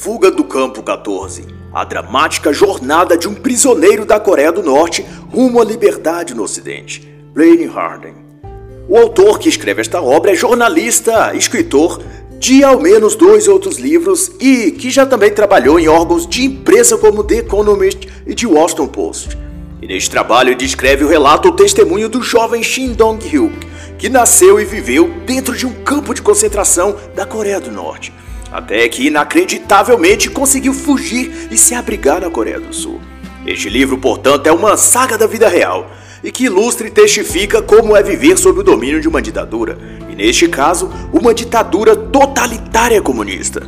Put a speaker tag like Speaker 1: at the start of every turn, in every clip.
Speaker 1: Fuga do Campo 14 A dramática jornada de um prisioneiro da Coreia do Norte rumo à liberdade no Ocidente. Blaine Harden. O autor que escreve esta obra é jornalista, escritor de ao menos dois outros livros e que já também trabalhou em órgãos de imprensa como The Economist e The Washington Post. E neste trabalho descreve o relato ou testemunho do jovem Shin Dong-hyuk, que nasceu e viveu dentro de um campo de concentração da Coreia do Norte até que inacreditavelmente conseguiu fugir e se abrigar na Coreia do Sul. Este livro, portanto, é uma saga da vida real e que ilustra e testifica como é viver sob o domínio de uma ditadura, e neste caso, uma ditadura totalitária comunista.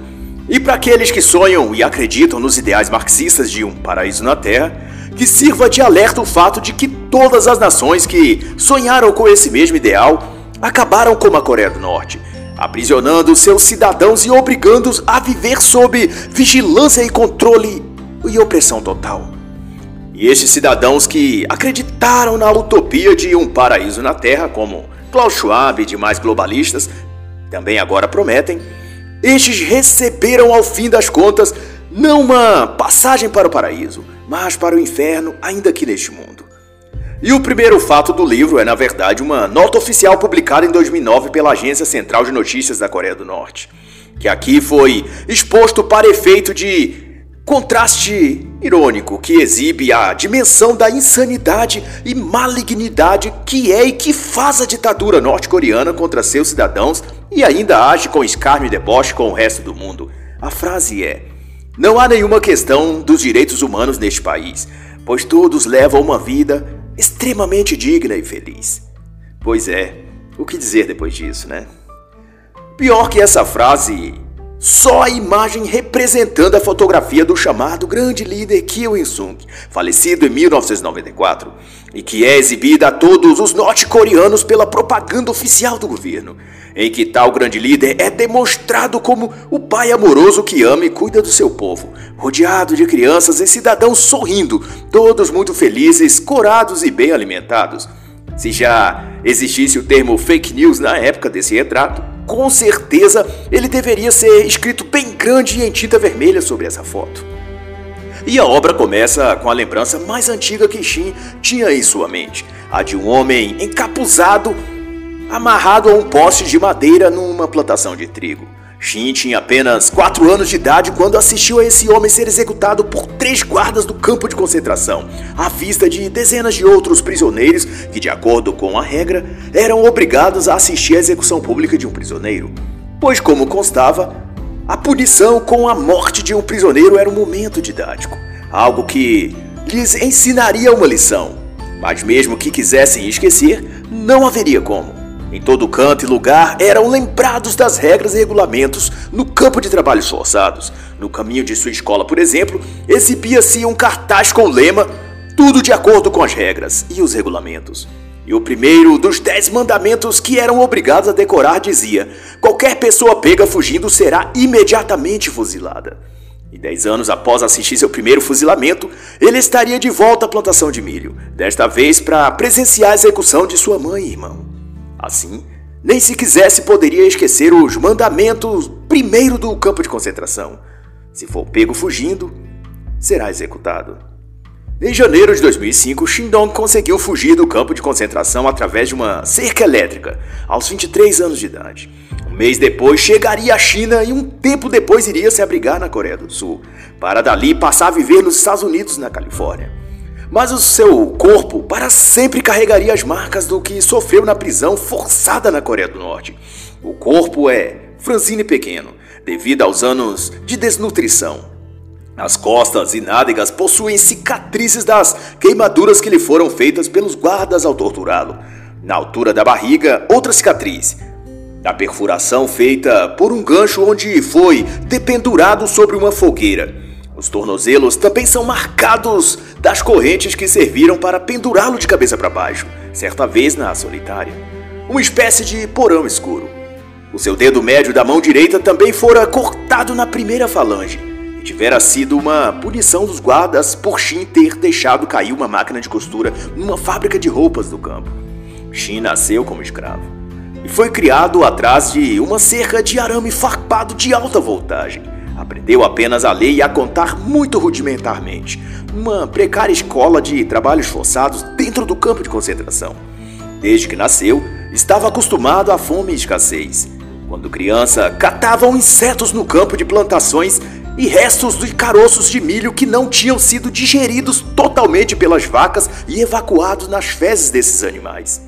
Speaker 1: E para aqueles que sonham e acreditam nos ideais marxistas de um paraíso na Terra, que sirva de alerta o fato de que todas as nações que sonharam com esse mesmo ideal acabaram como a Coreia do Norte aprisionando seus cidadãos e obrigando-os a viver sob vigilância e controle e opressão total. E estes cidadãos que acreditaram na utopia de um paraíso na Terra, como Klaus Schwab e demais globalistas, também agora prometem, estes receberam ao fim das contas não uma passagem para o paraíso, mas para o inferno, ainda aqui neste mundo. E o primeiro fato do livro é, na verdade, uma nota oficial publicada em 2009 pela Agência Central de Notícias da Coreia do Norte, que aqui foi exposto para efeito de contraste irônico que exibe a dimensão da insanidade e malignidade que é e que faz a ditadura norte-coreana contra seus cidadãos e ainda age com escárnio e deboche com o resto do mundo. A frase é: Não há nenhuma questão dos direitos humanos neste país, pois todos levam uma vida extremamente digna e feliz. Pois é, o que dizer depois disso, né? Pior que essa frase, só a imagem representando a fotografia do chamado grande líder Kim Il-sung, falecido em 1994, e que é exibida a todos os norte-coreanos pela propaganda oficial do governo, em que tal grande líder é demonstrado como o pai amoroso que ama e cuida do seu povo, rodeado de crianças e cidadãos sorrindo, todos muito felizes, corados e bem alimentados. Se já existisse o termo fake news na época desse retrato, com certeza ele deveria ser escrito bem grande e em tinta vermelha sobre essa foto. E a obra começa com a lembrança mais antiga que Shin tinha em sua mente, a de um homem encapuzado amarrado a um poste de madeira numa plantação de trigo. Shin tinha apenas 4 anos de idade quando assistiu a esse homem ser executado por três guardas do campo de concentração, à vista de dezenas de outros prisioneiros que, de acordo com a regra, eram obrigados a assistir à execução pública de um prisioneiro. Pois, como constava, a punição com a morte de um prisioneiro era um momento didático, algo que lhes ensinaria uma lição. Mas, mesmo que quisessem esquecer, não haveria como. Em todo canto e lugar eram lembrados das regras e regulamentos no campo de trabalhos forçados. No caminho de sua escola, por exemplo, exibia-se um cartaz com o lema Tudo de acordo com as regras e os regulamentos. E o primeiro dos dez mandamentos que eram obrigados a decorar dizia: Qualquer pessoa pega fugindo será imediatamente fuzilada. E dez anos após assistir seu primeiro fuzilamento, ele estaria de volta à plantação de milho, desta vez para presenciar a execução de sua mãe e irmão. Assim, nem se quisesse poderia esquecer os mandamentos primeiro do campo de concentração. Se for pego fugindo, será executado. Em janeiro de 2005, Shindong conseguiu fugir do campo de concentração através de uma cerca elétrica, aos 23 anos de idade. Um mês depois, chegaria à China e um tempo depois iria se abrigar na Coreia do Sul, para dali passar a viver nos Estados Unidos, na Califórnia mas o seu corpo para sempre carregaria as marcas do que sofreu na prisão forçada na Coreia do Norte. O corpo é franzino e pequeno, devido aos anos de desnutrição. As costas e nádegas possuem cicatrizes das queimaduras que lhe foram feitas pelos guardas ao torturá-lo. Na altura da barriga, outra cicatriz. A perfuração feita por um gancho onde foi dependurado sobre uma fogueira. Os tornozelos também são marcados das correntes que serviram para pendurá-lo de cabeça para baixo, certa vez na solitária. Uma espécie de porão escuro. O seu dedo médio da mão direita também fora cortado na primeira falange, e tivera sido uma punição dos guardas por Shin ter deixado cair uma máquina de costura numa fábrica de roupas do campo. Shin nasceu como escravo e foi criado atrás de uma cerca de arame farpado de alta voltagem aprendeu apenas a ler e a contar muito rudimentarmente, numa precária escola de trabalhos forçados dentro do campo de concentração. Desde que nasceu, estava acostumado à fome e escassez. Quando criança, catavam insetos no campo de plantações e restos de caroços de milho que não tinham sido digeridos totalmente pelas vacas e evacuados nas fezes desses animais.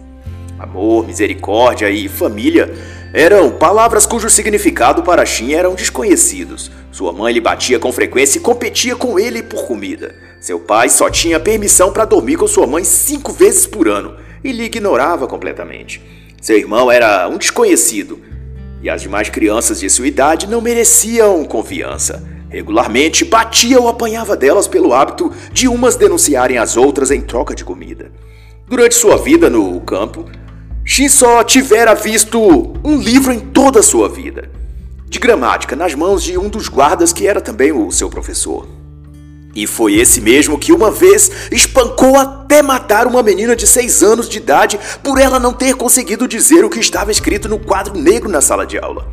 Speaker 1: Amor, misericórdia e família eram palavras cujo significado para Shin eram desconhecidos. Sua mãe lhe batia com frequência e competia com ele por comida. Seu pai só tinha permissão para dormir com sua mãe cinco vezes por ano e lhe ignorava completamente. Seu irmão era um desconhecido e as demais crianças de sua idade não mereciam confiança. Regularmente batia ou apanhava delas pelo hábito de umas denunciarem as outras em troca de comida. Durante sua vida no campo, Shin só tivera visto um livro em toda a sua vida, de gramática, nas mãos de um dos guardas que era também o seu professor. E foi esse mesmo que uma vez espancou até matar uma menina de 6 anos de idade por ela não ter conseguido dizer o que estava escrito no quadro negro na sala de aula.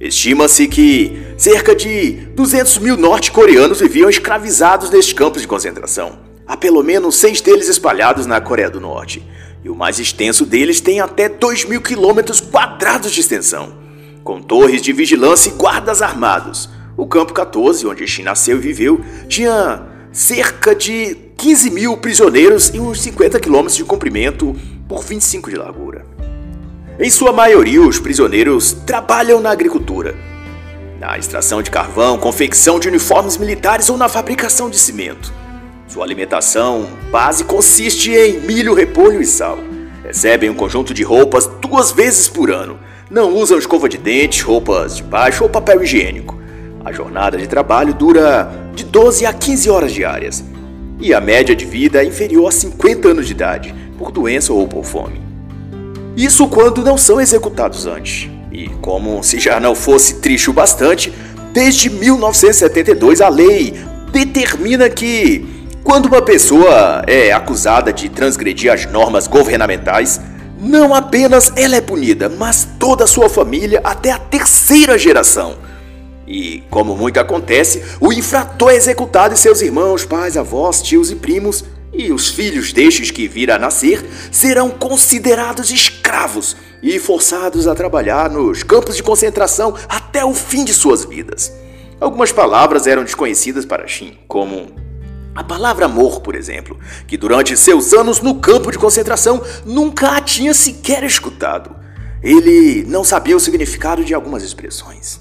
Speaker 1: Estima-se que cerca de 200 mil norte-coreanos viviam escravizados nestes campos de concentração. Há pelo menos seis deles espalhados na Coreia do Norte. E o mais extenso deles tem até 2 mil quilômetros quadrados de extensão, com torres de vigilância e guardas armados. O campo 14, onde Shin nasceu e viveu, tinha cerca de 15 mil prisioneiros e uns 50 quilômetros de comprimento por 25 de largura. Em sua maioria, os prisioneiros trabalham na agricultura, na extração de carvão, confecção de uniformes militares ou na fabricação de cimento. Sua alimentação base consiste em milho, repolho e sal. Recebem um conjunto de roupas duas vezes por ano. Não usam escova de dente, roupas de baixo ou papel higiênico. A jornada de trabalho dura de 12 a 15 horas diárias e a média de vida é inferior a 50 anos de idade, por doença ou por fome. Isso quando não são executados antes. E como se já não fosse triste o bastante, desde 1972 a lei determina que quando uma pessoa é acusada de transgredir as normas governamentais, não apenas ela é punida, mas toda a sua família até a terceira geração e, como muito acontece, o infrator é executado e seus irmãos, pais, avós, tios e primos, e os filhos destes que vir a nascer, serão considerados escravos e forçados a trabalhar nos campos de concentração até o fim de suas vidas. Algumas palavras eram desconhecidas para Shin, como a palavra amor, por exemplo, que durante seus anos no campo de concentração nunca a tinha sequer escutado. Ele não sabia o significado de algumas expressões.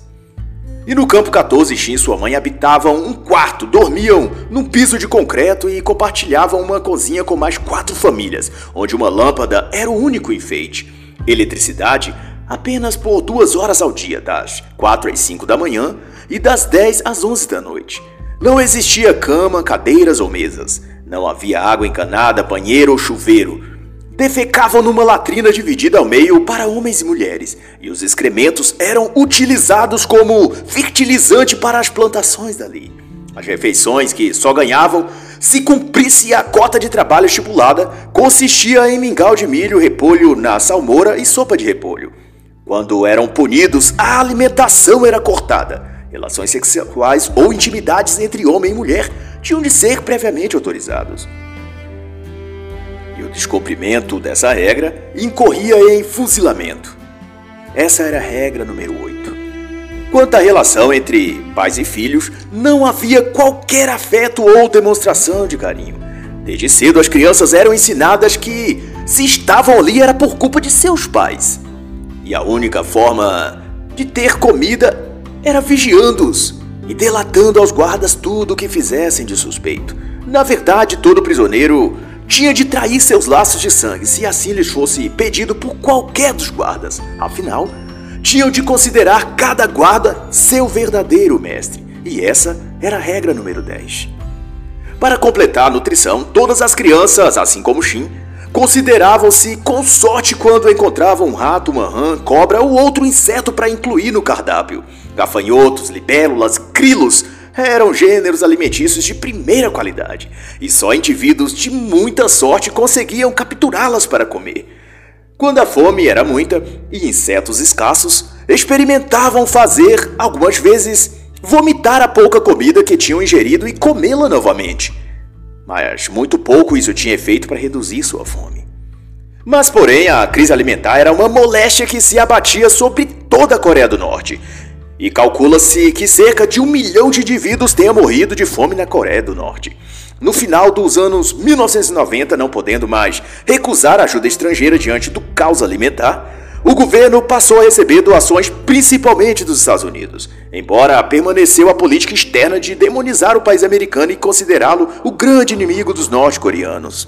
Speaker 1: E no campo 14, Shin e sua mãe habitavam um quarto, dormiam num piso de concreto e compartilhavam uma cozinha com mais quatro famílias, onde uma lâmpada era o único enfeite. Eletricidade apenas por duas horas ao dia, das 4 às 5 da manhã e das 10 às 11 da noite. Não existia cama, cadeiras ou mesas. Não havia água encanada, banheiro ou chuveiro defecavam numa latrina dividida ao meio para homens e mulheres, e os excrementos eram utilizados como fertilizante para as plantações dali. As refeições que só ganhavam se cumprisse a cota de trabalho estipulada consistia em mingau de milho, repolho na salmoura e sopa de repolho. Quando eram punidos, a alimentação era cortada. Relações sexuais ou intimidades entre homem e mulher tinham de ser previamente autorizados e o descumprimento dessa regra incorria em fuzilamento. Essa era a regra número 8. Quanto à relação entre pais e filhos, não havia qualquer afeto ou demonstração de carinho. Desde cedo, as crianças eram ensinadas que, se estavam ali, era por culpa de seus pais. E a única forma de ter comida era vigiando-os e delatando aos guardas tudo o que fizessem de suspeito. Na verdade, todo prisioneiro tinha de trair seus laços de sangue se assim lhes fosse pedido por qualquer dos guardas. Afinal, tinham de considerar cada guarda seu verdadeiro mestre, e essa era a regra número 10. Para completar a nutrição, todas as crianças, assim como Shin, consideravam-se com sorte quando encontravam um rato, uma rã, cobra ou outro inseto para incluir no cardápio. Gafanhotos, libélulas, grilos eram gêneros alimentícios de primeira qualidade, e só indivíduos de muita sorte conseguiam capturá-las para comer. Quando a fome era muita e insetos escassos, experimentavam fazer, algumas vezes, vomitar a pouca comida que tinham ingerido e comê-la novamente. Mas muito pouco isso tinha efeito para reduzir sua fome. Mas, porém, a crise alimentar era uma moléstia que se abatia sobre toda a Coreia do Norte. E calcula-se que cerca de um milhão de indivíduos tenha morrido de fome na Coreia do Norte. No final dos anos 1990, não podendo mais recusar ajuda estrangeira diante do caos alimentar, o governo passou a receber doações principalmente dos Estados Unidos, embora permaneceu a política externa de demonizar o país americano e considerá-lo o grande inimigo dos norte-coreanos.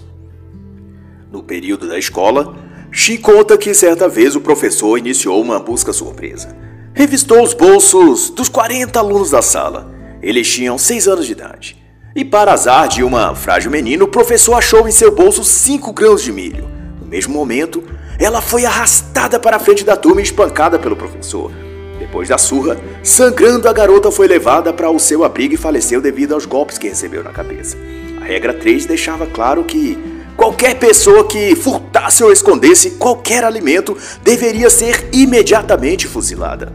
Speaker 1: No período da escola, Shi conta que certa vez o professor iniciou uma busca surpresa. Revistou os bolsos dos 40 alunos da sala. Eles tinham 6 anos de idade. E para azar de uma frágil menina, o professor achou em seu bolso 5 grãos de milho. No mesmo momento, ela foi arrastada para a frente da turma e espancada pelo professor. Depois da surra, sangrando, a garota foi levada para o seu abrigo e faleceu devido aos golpes que recebeu na cabeça. A regra 3 deixava claro que qualquer pessoa que furtasse ou escondesse qualquer alimento deveria ser imediatamente fuzilada.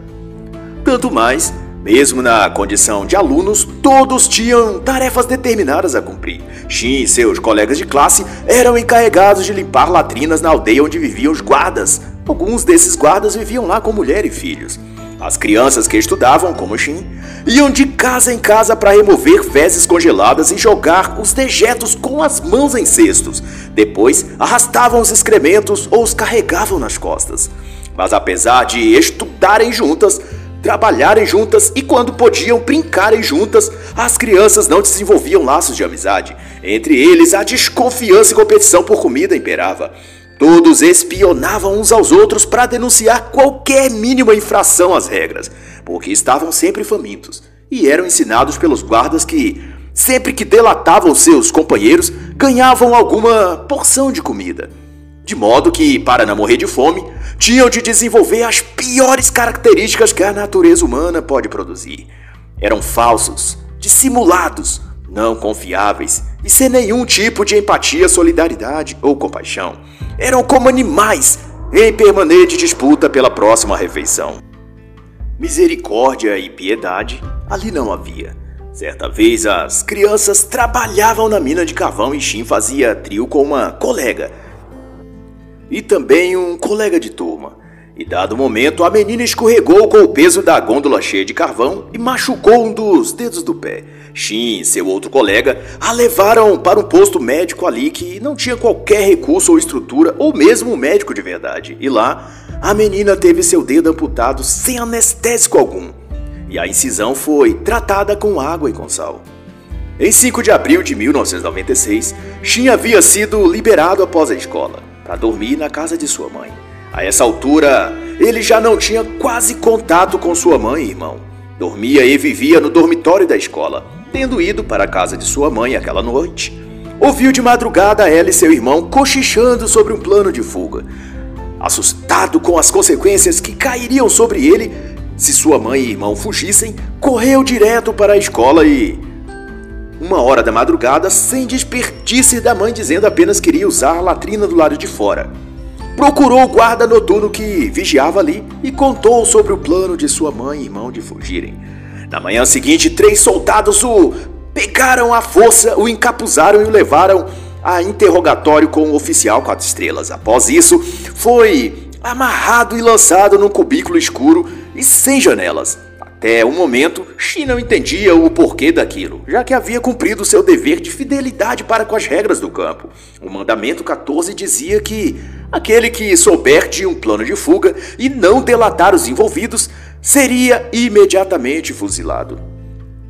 Speaker 1: Tanto mais mesmo na condição de alunos, todos tinham tarefas determinadas a cumprir. Shin e seus colegas de classe eram encarregados de limpar latrinas na aldeia onde viviam os guardas. Alguns desses guardas viviam lá com mulher e filhos. As crianças que estudavam, como Shin, iam de casa em casa para remover fezes congeladas e jogar os dejetos com as mãos em cestos. Depois, arrastavam os excrementos ou os carregavam nas costas. Mas apesar de estudarem juntas, trabalharem juntas e, quando podiam, brincarem juntas, as crianças não desenvolviam laços de amizade. Entre eles, a desconfiança e competição por comida imperava. Todos espionavam uns aos outros para denunciar qualquer mínima infração às regras, porque estavam sempre famintos e eram ensinados pelos guardas que, sempre que delatavam seus companheiros, ganhavam alguma porção de comida. De modo que, para não morrer de fome, tinham de desenvolver as piores características que a natureza humana pode produzir. Eram falsos, dissimulados, não confiáveis e sem nenhum tipo de empatia, solidariedade ou compaixão. Eram como animais em permanente disputa pela próxima refeição. Misericórdia e piedade ali não havia. Certa vez as crianças trabalhavam na mina de carvão e Shin fazia trio com uma colega e também um colega de turma. E dado momento, a menina escorregou com o peso da gôndola cheia de carvão e machucou um dos dedos do pé. Shin e seu outro colega a levaram para um posto médico ali que não tinha qualquer recurso ou estrutura, ou mesmo um médico de verdade. E lá, a menina teve seu dedo amputado sem anestésico algum. E a incisão foi tratada com água e com sal. Em 5 de abril de 1996, Shin havia sido liberado após a escola para dormir na casa de sua mãe. A essa altura, ele já não tinha quase contato com sua mãe e irmão. Dormia e vivia no dormitório da escola, tendo ido para a casa de sua mãe aquela noite. Ouviu de madrugada ela e seu irmão cochichando sobre um plano de fuga. Assustado com as consequências que cairiam sobre ele se sua mãe e irmão fugissem, correu direto para a escola e uma hora da madrugada, sem desperdício da mãe dizendo apenas queria usar a latrina do lado de fora. Procurou o guarda noturno que vigiava ali e contou sobre o plano de sua mãe e irmão de fugirem. Na manhã seguinte, três soldados o pegaram à força, o encapuzaram e o levaram a interrogatório com o oficial quatro estrelas. Após isso, foi amarrado e lançado num cubículo escuro e sem janelas. Até o momento, Xi não entendia o porquê daquilo, já que havia cumprido seu dever de fidelidade para com as regras do campo. O mandamento 14 dizia que aquele que souber de um plano de fuga e não delatar os envolvidos seria imediatamente fuzilado.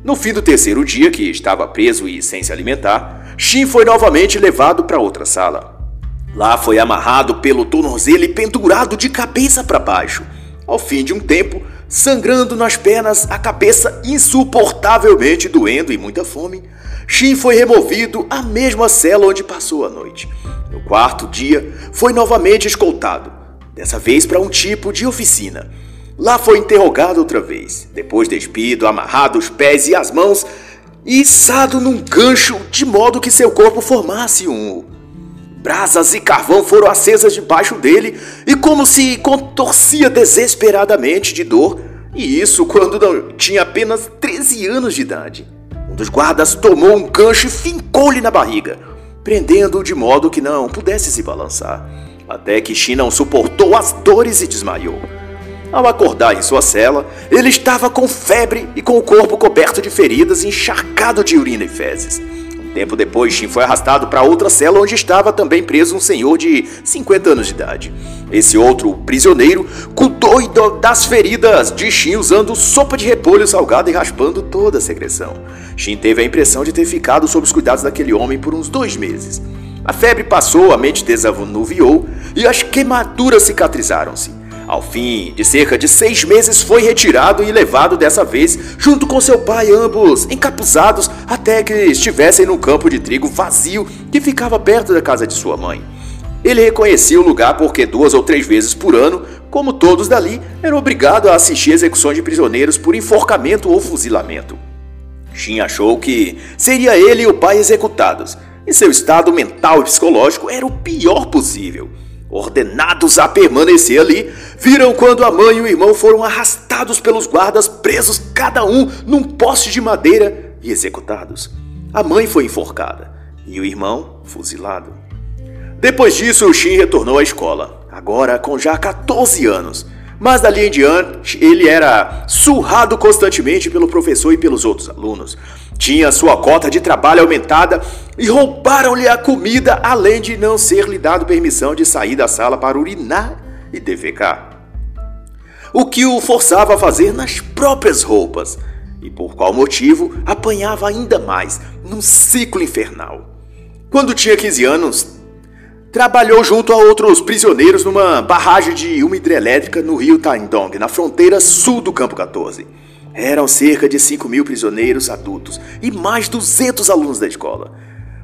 Speaker 1: No fim do terceiro dia, que estava preso e sem se alimentar, Shin foi novamente levado para outra sala. Lá foi amarrado pelo tornozelo e pendurado de cabeça para baixo. Ao fim de um tempo, sangrando nas pernas, a cabeça insuportavelmente doendo e muita fome, Shin foi removido à mesma cela onde passou a noite. No quarto dia, foi novamente escoltado, dessa vez para um tipo de oficina. Lá foi interrogado outra vez, depois despido, amarrado os pés e as mãos e içado num gancho de modo que seu corpo formasse um Brasas e carvão foram acesas debaixo dele, e como se contorcia desesperadamente de dor, E isso quando não tinha apenas 13 anos de idade. Um dos guardas tomou um gancho e fincou-lhe na barriga, prendendo-o de modo que não pudesse se balançar, até que Shin não suportou as dores e desmaiou. Ao acordar em sua cela, ele estava com febre e com o corpo coberto de feridas e encharcado de urina e fezes. Tempo depois, Shin foi arrastado para outra cela onde estava também preso um senhor de 50 anos de idade. Esse outro prisioneiro cuidou das feridas de Shin usando sopa de repolho salgado e raspando toda a secreção. Shin teve a impressão de ter ficado sob os cuidados daquele homem por uns dois meses. A febre passou, a mente desanuviou e as queimaduras cicatrizaram-se. Ao fim de cerca de seis meses, foi retirado e levado dessa vez junto com seu pai, ambos encapuzados, até que estivessem no campo de trigo vazio que ficava perto da casa de sua mãe. Ele reconhecia o lugar porque duas ou três vezes por ano, como todos dali, era obrigado a assistir execuções de prisioneiros por enforcamento ou fuzilamento. Shin achou que seria ele e o pai executados, e seu estado mental e psicológico era o pior possível. Ordenados a permanecer ali, viram quando a mãe e o irmão foram arrastados pelos guardas, presos cada um num poste de madeira e executados. A mãe foi enforcada e o irmão fuzilado. Depois disso, Shin retornou à escola, agora com já 14 anos. Mas dali em diante, ele era surrado constantemente pelo professor e pelos outros alunos. Tinha sua cota de trabalho aumentada e roubaram-lhe a comida, além de não ser lhe dado permissão de sair da sala para urinar e defecar. O que o forçava a fazer nas próprias roupas, e por qual motivo apanhava ainda mais num ciclo infernal. Quando tinha 15 anos, trabalhou junto a outros prisioneiros numa barragem de uma hidrelétrica no rio Taindong, na fronteira sul do Campo 14. Eram cerca de 5 mil prisioneiros adultos e mais 200 alunos da escola.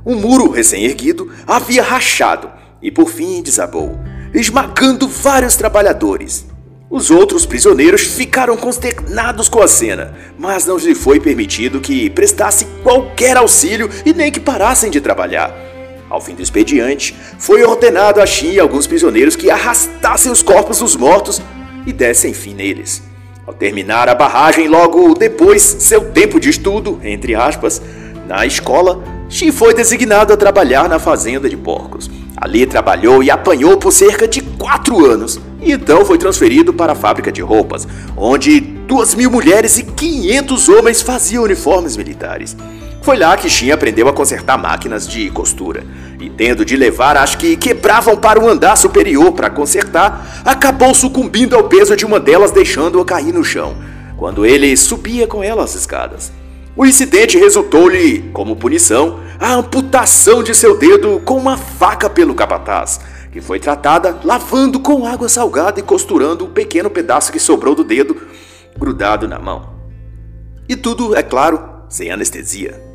Speaker 1: Um muro recém-erguido havia rachado e por fim desabou, esmagando vários trabalhadores. Os outros prisioneiros ficaram consternados com a cena, mas não lhe foi permitido que prestasse qualquer auxílio e nem que parassem de trabalhar. Ao fim do expediente, foi ordenado a Shin e alguns prisioneiros que arrastassem os corpos dos mortos e dessem fim neles. Ao terminar a barragem, logo depois, seu tempo de estudo, entre aspas, na escola, Shin foi designado a trabalhar na fazenda de porcos. Ali trabalhou e apanhou por cerca de quatro anos, e então foi transferido para a fábrica de roupas, onde duas mil mulheres e 500 homens faziam uniformes militares. Foi lá que Shin aprendeu a consertar máquinas de costura. E tendo de levar as que quebravam para o andar superior para consertar, acabou sucumbindo ao peso de uma delas, deixando-a cair no chão, quando ele subia com ela as escadas. O incidente resultou-lhe, como punição, a amputação de seu dedo com uma faca pelo capataz, que foi tratada lavando com água salgada e costurando um pequeno pedaço que sobrou do dedo grudado na mão. E tudo, é claro, sem anestesia.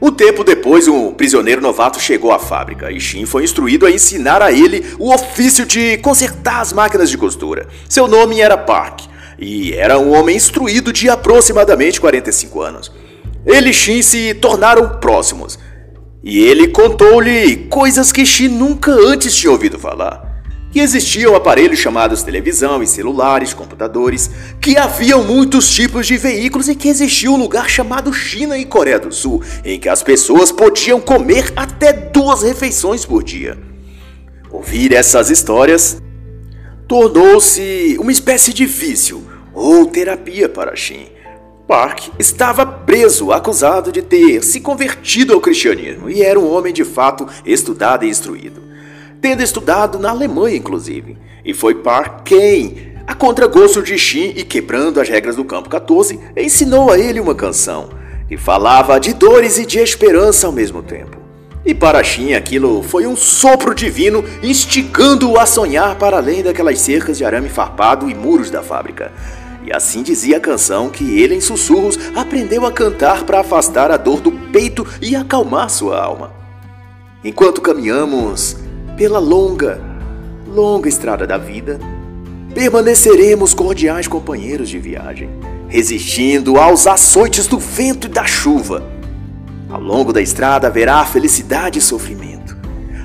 Speaker 1: Um tempo depois, um prisioneiro novato chegou à fábrica e Shin foi instruído a ensinar a ele o ofício de consertar as máquinas de costura. Seu nome era Park e era um homem instruído de aproximadamente 45 anos. Ele e Shin se tornaram próximos e ele contou-lhe coisas que Shin nunca antes tinha ouvido falar que existiam aparelhos chamados televisão e celulares, computadores, que haviam muitos tipos de veículos e que existia um lugar chamado China e Coreia do Sul, em que as pessoas podiam comer até duas refeições por dia. Ouvir essas histórias tornou-se uma espécie de vício ou terapia para Shin. Park estava preso, acusado de ter se convertido ao cristianismo e era um homem de fato estudado e instruído tendo estudado na Alemanha, inclusive. E foi Park quem, a contragosto de Shin e quebrando as regras do campo 14, ensinou a ele uma canção que falava de dores e de esperança ao mesmo tempo. E para Shin aquilo foi um sopro divino instigando-o a sonhar para além daquelas cercas de arame farpado e muros da fábrica. E assim dizia a canção que ele, em sussurros, aprendeu a cantar para afastar a dor do peito e acalmar sua alma. Enquanto caminhamos pela longa, longa estrada da vida, permaneceremos cordiais companheiros de viagem, resistindo aos açoites do vento e da chuva. Ao longo da estrada haverá felicidade e sofrimento.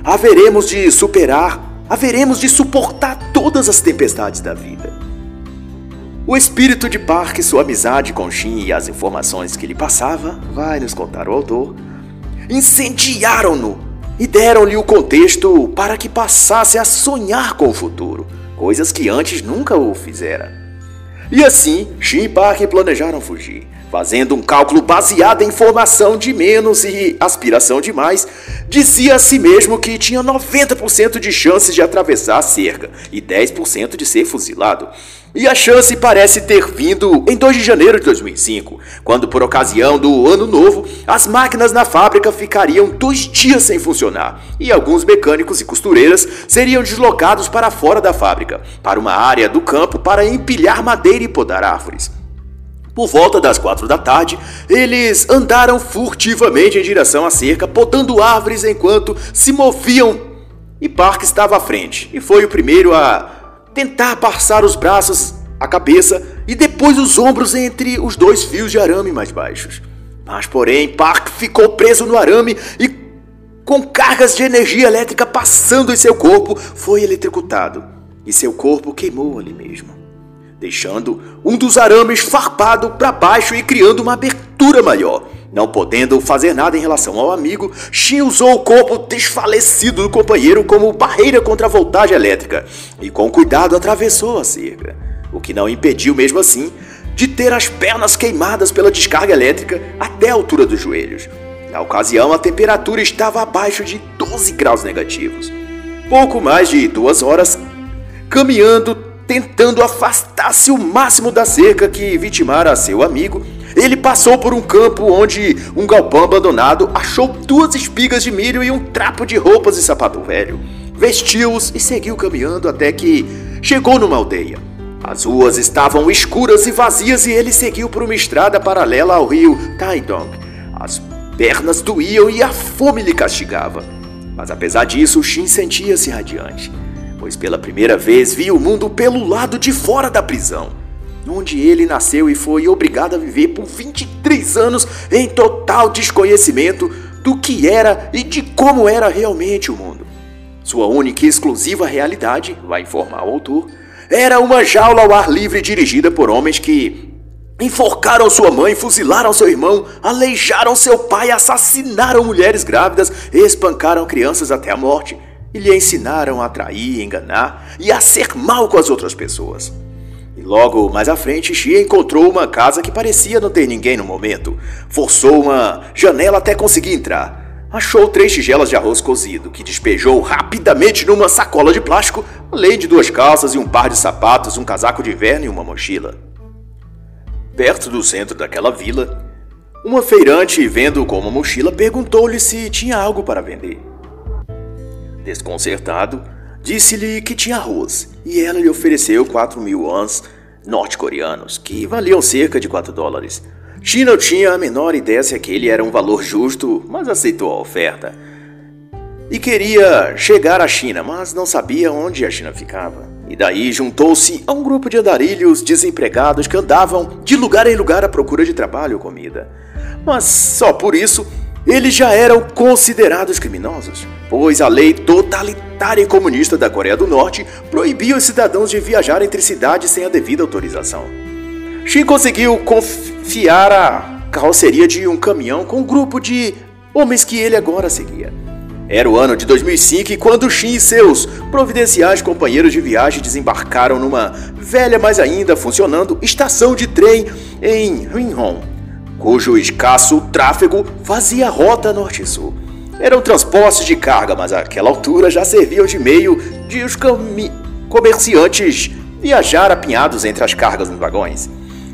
Speaker 1: Haveremos de superar, haveremos de suportar todas as tempestades da vida. O espírito de Park, sua amizade com Shin e as informações que lhe passava, vai nos contar o autor, incendiaram-no e deram-lhe o contexto para que passasse a sonhar com o futuro, coisas que antes nunca o fizera. E assim, Shin e Park planejaram fugir, fazendo um cálculo baseado em informação de menos e aspiração de mais, dizia a si mesmo que tinha 90% de chances de atravessar a cerca e 10% de ser fuzilado. E a chance parece ter vindo em 2 de janeiro de 2005, quando, por ocasião do Ano Novo, as máquinas na fábrica ficariam dois dias sem funcionar e alguns mecânicos e costureiras seriam deslocados para fora da fábrica, para uma área do campo para empilhar madeira e podar árvores. Por volta das quatro da tarde, eles andaram furtivamente em direção à cerca, podando árvores enquanto se moviam. E Park estava à frente e foi o primeiro a tentar passar os braços, a cabeça e depois os ombros entre os dois fios de arame mais baixos. Mas, porém, Park ficou preso no arame e, com cargas de energia elétrica passando em seu corpo, foi eletrocutado. E seu corpo queimou ali mesmo, deixando um dos arames farpado para baixo e criando uma abertura maior. Não podendo fazer nada em relação ao amigo, Shin usou o corpo desfalecido do companheiro como barreira contra a voltagem elétrica e com cuidado atravessou a cerca, o que não impediu mesmo assim de ter as pernas queimadas pela descarga elétrica até a altura dos joelhos. Na ocasião, a temperatura estava abaixo de 12 graus negativos. Pouco mais de duas horas caminhando, tentando afastar-se o máximo da cerca que vitimara seu amigo, ele passou por um campo onde um galpão abandonado achou duas espigas de milho e um trapo de roupas e sapato velho. Vestiu-os e seguiu caminhando até que chegou numa aldeia. As ruas estavam escuras e vazias e ele seguiu por uma estrada paralela ao rio Taidong. As pernas doíam e a fome lhe castigava. Mas apesar disso, Shin sentia-se radiante, pois pela primeira vez via o mundo pelo lado de fora da prisão onde ele nasceu e foi obrigado a viver por 23 anos em total desconhecimento do que era e de como era realmente o mundo. Sua única e exclusiva realidade, vai informar o autor, era uma jaula ao ar livre dirigida por homens que enforcaram sua mãe, fuzilaram seu irmão, aleijaram seu pai, assassinaram mulheres grávidas, espancaram crianças até a morte e lhe ensinaram a trair, enganar e a ser mal com as outras pessoas. E logo mais à frente, Xia encontrou uma casa que parecia não ter ninguém no momento. Forçou uma janela até conseguir entrar. Achou três tigelas de arroz cozido, que despejou rapidamente numa sacola de plástico, além de duas calças e um par de sapatos, um casaco de inverno e uma mochila. Perto do centro daquela vila, uma feirante, vendo com uma mochila, perguntou-lhe se tinha algo para vender. Desconcertado, Disse-lhe que tinha arroz e ela lhe ofereceu 4 mil wons norte-coreanos, que valiam cerca de 4 dólares. China tinha a menor ideia se aquele era um valor justo, mas aceitou a oferta. E queria chegar à China, mas não sabia onde a China ficava. E daí juntou-se a um grupo de andarilhos desempregados que andavam de lugar em lugar à procura de trabalho ou comida. Mas só por isso eles já eram considerados criminosos, pois a lei totalitária e comunista da Coreia do Norte proibia os cidadãos de viajar entre cidades sem a devida autorização. Shin conseguiu confiar a carroceria de um caminhão com um grupo de homens que ele agora seguia. Era o ano de 2005 e quando Shin e seus providenciais companheiros de viagem desembarcaram numa velha, mas ainda funcionando, estação de trem em Huinhong cujo escasso tráfego fazia rota norte-sul. Eram transportes de carga, mas àquela altura já serviam de meio de os comerciantes viajar apinhados entre as cargas nos vagões.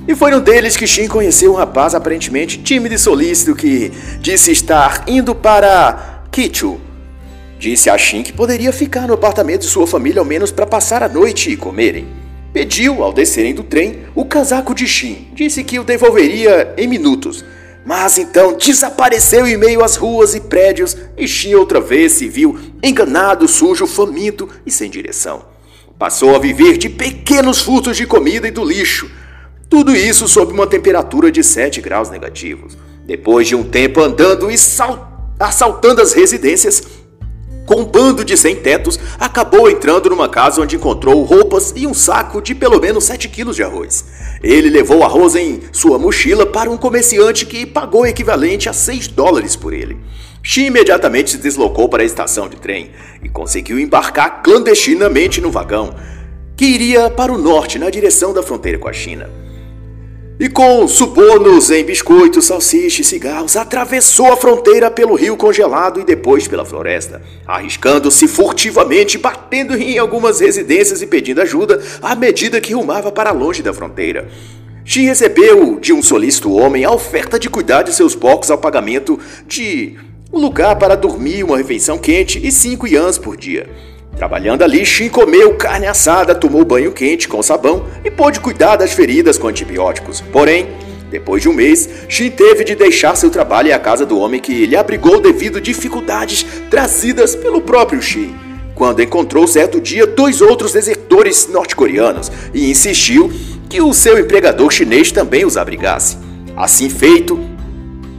Speaker 1: E foi um deles que Shin conheceu um rapaz aparentemente tímido e solícito que disse estar indo para Kichu. Disse a Shin que poderia ficar no apartamento de sua família ao menos para passar a noite e comerem. Pediu, ao descerem do trem, o casaco de Shin. Disse que o devolveria em minutos. Mas então desapareceu em meio às ruas e prédios e Shin outra vez se viu enganado, sujo, faminto e sem direção. Passou a viver de pequenos furtos de comida e do lixo. Tudo isso sob uma temperatura de 7 graus negativos. Depois de um tempo andando e assaltando as residências, com um bando de sem-tetos, acabou entrando numa casa onde encontrou roupas e um saco de pelo menos 7 quilos de arroz. Ele levou arroz em sua mochila para um comerciante que pagou o equivalente a 6 dólares por ele. Shin imediatamente se deslocou para a estação de trem e conseguiu embarcar clandestinamente no vagão, que iria para o norte na direção da fronteira com a China e com subornos em biscoitos, salsicha e cigarros, atravessou a fronteira pelo rio congelado e depois pela floresta, arriscando-se furtivamente, batendo em algumas residências e pedindo ajuda à medida que rumava para longe da fronteira. Xin recebeu de um solícito homem a oferta de cuidar de seus porcos ao pagamento de um lugar para dormir, uma refeição quente e cinco ians por dia. Trabalhando ali, Shin comeu carne assada, tomou banho quente com sabão e pôde cuidar das feridas com antibióticos. Porém, depois de um mês, Shin teve de deixar seu trabalho e a casa do homem que lhe abrigou devido dificuldades trazidas pelo próprio Shin. Quando encontrou certo dia dois outros desertores norte-coreanos e insistiu que o seu empregador chinês também os abrigasse. Assim feito,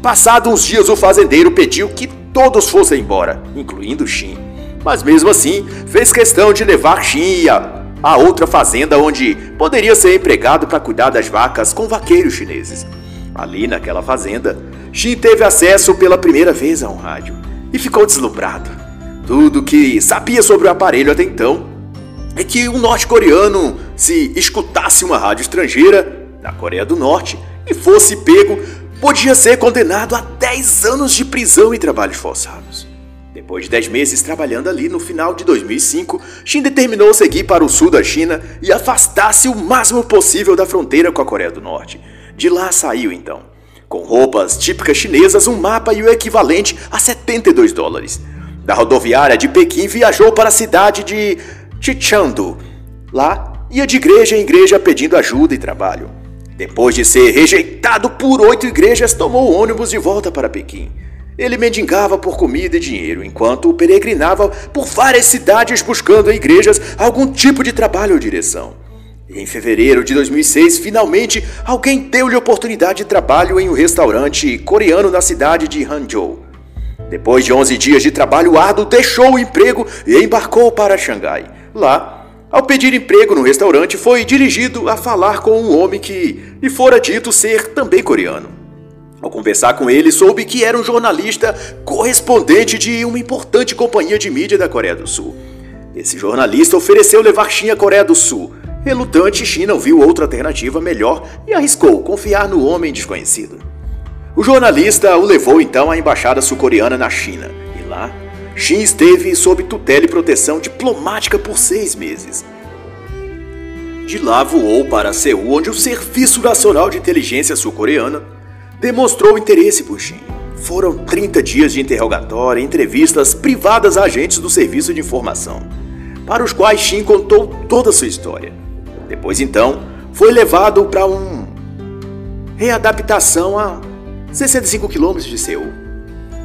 Speaker 1: passados uns dias o fazendeiro pediu que todos fossem embora, incluindo Shin mas mesmo assim fez questão de levar Xin a, outra fazenda onde poderia ser empregado para cuidar das vacas com vaqueiros chineses. Ali naquela fazenda, Xin teve acesso pela primeira vez a um rádio e ficou deslumbrado. Tudo que sabia sobre o aparelho até então é que um norte-coreano, se escutasse uma rádio estrangeira na Coreia do Norte e fosse pego, podia ser condenado a 10 anos de prisão e trabalhos forçados. Depois de 10 meses trabalhando ali, no final de 2005, Shin determinou seguir para o sul da China e afastar-se o máximo possível da fronteira com a Coreia do Norte. De lá saiu então, com roupas típicas chinesas, um mapa e o equivalente a 72 dólares. Da rodoviária de Pequim viajou para a cidade de Chichandu. Lá, ia de igreja em igreja pedindo ajuda e trabalho. Depois de ser rejeitado por oito igrejas, tomou ônibus de volta para Pequim. Ele mendigava por comida e dinheiro, enquanto peregrinava por várias cidades buscando em igrejas algum tipo de trabalho ou direção. Em fevereiro de 2006, finalmente, alguém deu-lhe oportunidade de trabalho em um restaurante coreano na cidade de Hangzhou. Depois de 11 dias de trabalho árduo, deixou o emprego e embarcou para Xangai. Lá, ao pedir emprego no restaurante, foi dirigido a falar com um homem que lhe fora dito ser também coreano. Ao conversar com ele, soube que era um jornalista correspondente de uma importante companhia de mídia da Coreia do Sul. Esse jornalista ofereceu levar Xin à Coreia do Sul. Relutante, Xin não viu outra alternativa melhor e arriscou confiar no homem desconhecido. O jornalista o levou então à embaixada sul-coreana na China, e lá, Xin esteve sob tutela e proteção diplomática por seis meses. De lá voou para Seul, onde o Serviço Nacional de Inteligência Sul-Coreana demonstrou interesse por Shin. Foram 30 dias de interrogatório e entrevistas privadas a agentes do serviço de informação, para os quais Shin contou toda a sua história. Depois então, foi levado para um readaptação a 65 quilômetros de Seul.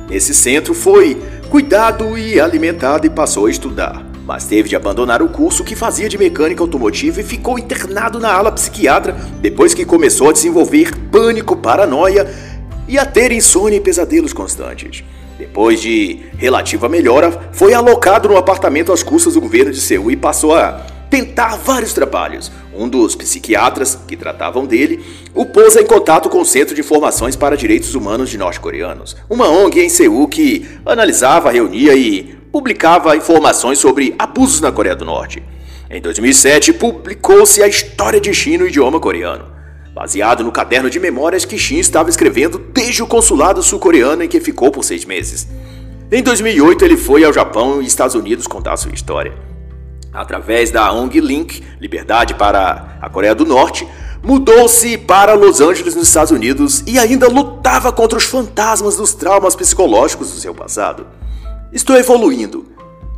Speaker 1: Nesse centro foi cuidado e alimentado e passou a estudar mas teve de abandonar o curso que fazia de mecânica automotiva e ficou internado na ala psiquiatra depois que começou a desenvolver pânico, paranoia e a ter insônia e pesadelos constantes. Depois de relativa melhora, foi alocado no apartamento às custas do governo de Seul e passou a tentar vários trabalhos. Um dos psiquiatras que tratavam dele o pôs em contato com o Centro de Informações para Direitos Humanos de Norte-Coreanos, uma ONG em Seul que analisava, reunia e publicava informações sobre abusos na Coreia do Norte. Em 2007, publicou-se a história de Shin no idioma coreano, baseado no caderno de memórias que Shin estava escrevendo desde o consulado sul-coreano em que ficou por seis meses. Em 2008, ele foi ao Japão e Estados Unidos contar sua história. Através da ONG Link, Liberdade para a Coreia do Norte, mudou-se para Los Angeles, nos Estados Unidos, e ainda lutava contra os fantasmas dos traumas psicológicos do seu passado. Estou evoluindo,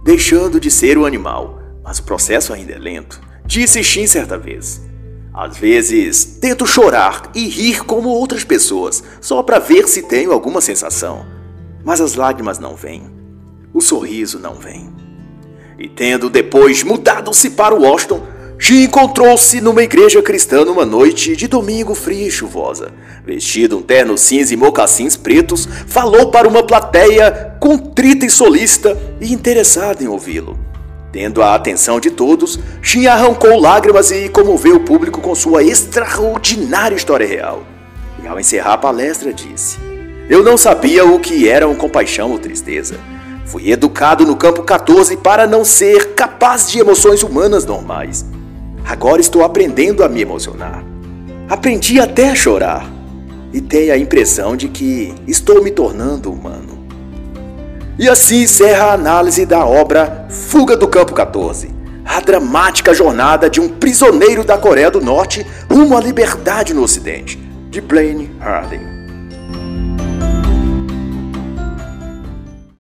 Speaker 1: deixando de ser o animal, mas o processo ainda é lento, disse Shin certa vez. Às vezes, tento chorar e rir como outras pessoas, só para ver se tenho alguma sensação. Mas as lágrimas não vêm. O sorriso não vem. E tendo depois mudado-se para Washington, Shin encontrou-se numa igreja cristã numa noite de domingo fria e chuvosa. Vestido um terno cinza e mocassins pretos, falou para uma plateia contrita e solícita e interessada em ouvi-lo. Tendo a atenção de todos, Shin arrancou lágrimas e comoveu o público com sua extraordinária história real. E ao encerrar a palestra, disse: Eu não sabia o que eram compaixão ou tristeza. Fui educado no campo 14 para não ser capaz de emoções humanas normais. Agora estou aprendendo a me emocionar. Aprendi até a chorar. E tenho a impressão de que estou me tornando humano. E assim encerra a análise da obra Fuga do Campo 14, a dramática jornada de um prisioneiro da Coreia do Norte rumo à liberdade no Ocidente, de Blaine Harding.